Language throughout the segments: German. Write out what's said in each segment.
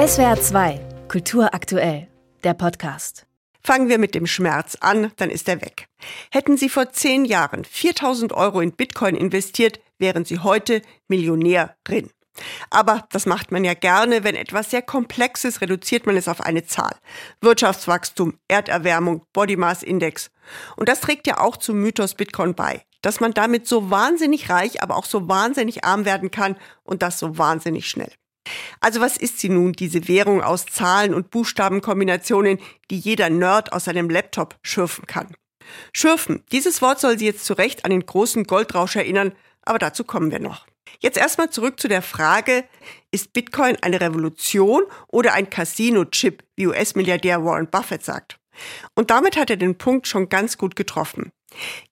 SWR 2, Kultur aktuell, der Podcast. Fangen wir mit dem Schmerz an, dann ist er weg. Hätten Sie vor zehn Jahren 4000 Euro in Bitcoin investiert, wären Sie heute Millionärin. Aber das macht man ja gerne, wenn etwas sehr Komplexes, reduziert man es auf eine Zahl. Wirtschaftswachstum, Erderwärmung, Body Mass Index. Und das trägt ja auch zum Mythos Bitcoin bei, dass man damit so wahnsinnig reich, aber auch so wahnsinnig arm werden kann und das so wahnsinnig schnell. Also was ist sie nun, diese Währung aus Zahlen und Buchstabenkombinationen, die jeder Nerd aus seinem Laptop schürfen kann? Schürfen, dieses Wort soll Sie jetzt zu Recht an den großen Goldrausch erinnern, aber dazu kommen wir noch. Jetzt erstmal zurück zu der Frage, ist Bitcoin eine Revolution oder ein Casino-Chip, wie US-Milliardär Warren Buffett sagt? Und damit hat er den Punkt schon ganz gut getroffen.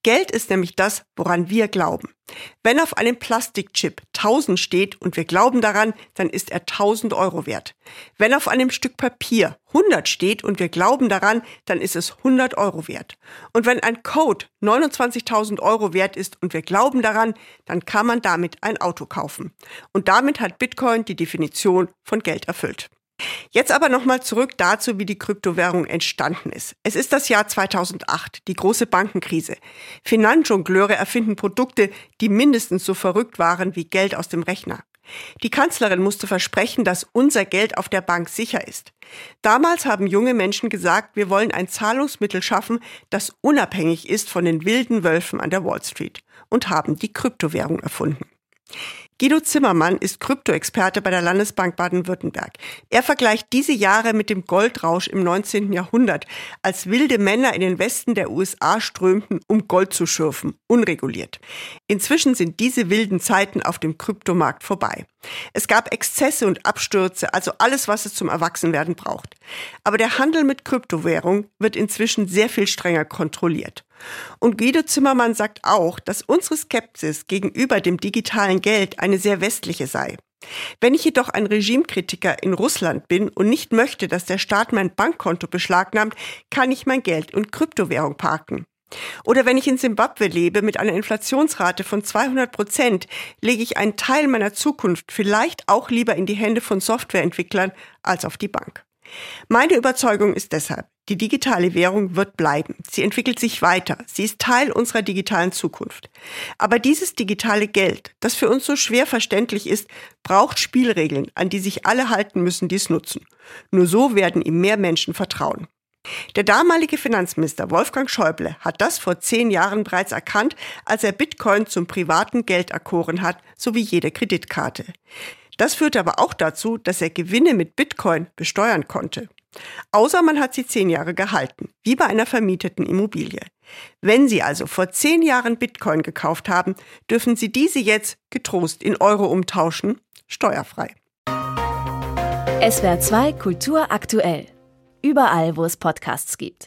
Geld ist nämlich das, woran wir glauben. Wenn auf einem Plastikchip 1000 steht und wir glauben daran, dann ist er 1000 Euro wert. Wenn auf einem Stück Papier 100 steht und wir glauben daran, dann ist es 100 Euro wert. Und wenn ein Code 29.000 Euro wert ist und wir glauben daran, dann kann man damit ein Auto kaufen. Und damit hat Bitcoin die Definition von Geld erfüllt. Jetzt aber nochmal zurück dazu, wie die Kryptowährung entstanden ist. Es ist das Jahr 2008, die große Bankenkrise. Finanzjongleure erfinden Produkte, die mindestens so verrückt waren wie Geld aus dem Rechner. Die Kanzlerin musste versprechen, dass unser Geld auf der Bank sicher ist. Damals haben junge Menschen gesagt, wir wollen ein Zahlungsmittel schaffen, das unabhängig ist von den wilden Wölfen an der Wall Street und haben die Kryptowährung erfunden. Guido Zimmermann ist Kryptoexperte bei der Landesbank Baden-Württemberg. Er vergleicht diese Jahre mit dem Goldrausch im 19. Jahrhundert, als wilde Männer in den Westen der USA strömten, um Gold zu schürfen, unreguliert. Inzwischen sind diese wilden Zeiten auf dem Kryptomarkt vorbei. Es gab Exzesse und Abstürze, also alles, was es zum Erwachsenwerden braucht. Aber der Handel mit Kryptowährung wird inzwischen sehr viel strenger kontrolliert. Und Guido Zimmermann sagt auch, dass unsere Skepsis gegenüber dem digitalen Geld eine sehr westliche sei. Wenn ich jedoch ein Regimekritiker in Russland bin und nicht möchte, dass der Staat mein Bankkonto beschlagnahmt, kann ich mein Geld in Kryptowährung parken. Oder wenn ich in Simbabwe lebe mit einer Inflationsrate von 200 Prozent, lege ich einen Teil meiner Zukunft vielleicht auch lieber in die Hände von Softwareentwicklern als auf die Bank. Meine Überzeugung ist deshalb, die digitale Währung wird bleiben. Sie entwickelt sich weiter. Sie ist Teil unserer digitalen Zukunft. Aber dieses digitale Geld, das für uns so schwer verständlich ist, braucht Spielregeln, an die sich alle halten müssen, die es nutzen. Nur so werden ihm mehr Menschen vertrauen. Der damalige Finanzminister Wolfgang Schäuble hat das vor zehn Jahren bereits erkannt, als er Bitcoin zum privaten Geld erkoren hat, sowie jede Kreditkarte. Das führte aber auch dazu, dass er Gewinne mit Bitcoin besteuern konnte. Außer man hat sie zehn Jahre gehalten, wie bei einer vermieteten Immobilie. Wenn Sie also vor zehn Jahren Bitcoin gekauft haben, dürfen Sie diese jetzt getrost in Euro umtauschen, steuerfrei. SWR 2 Kultur aktuell. Überall, wo es Podcasts gibt.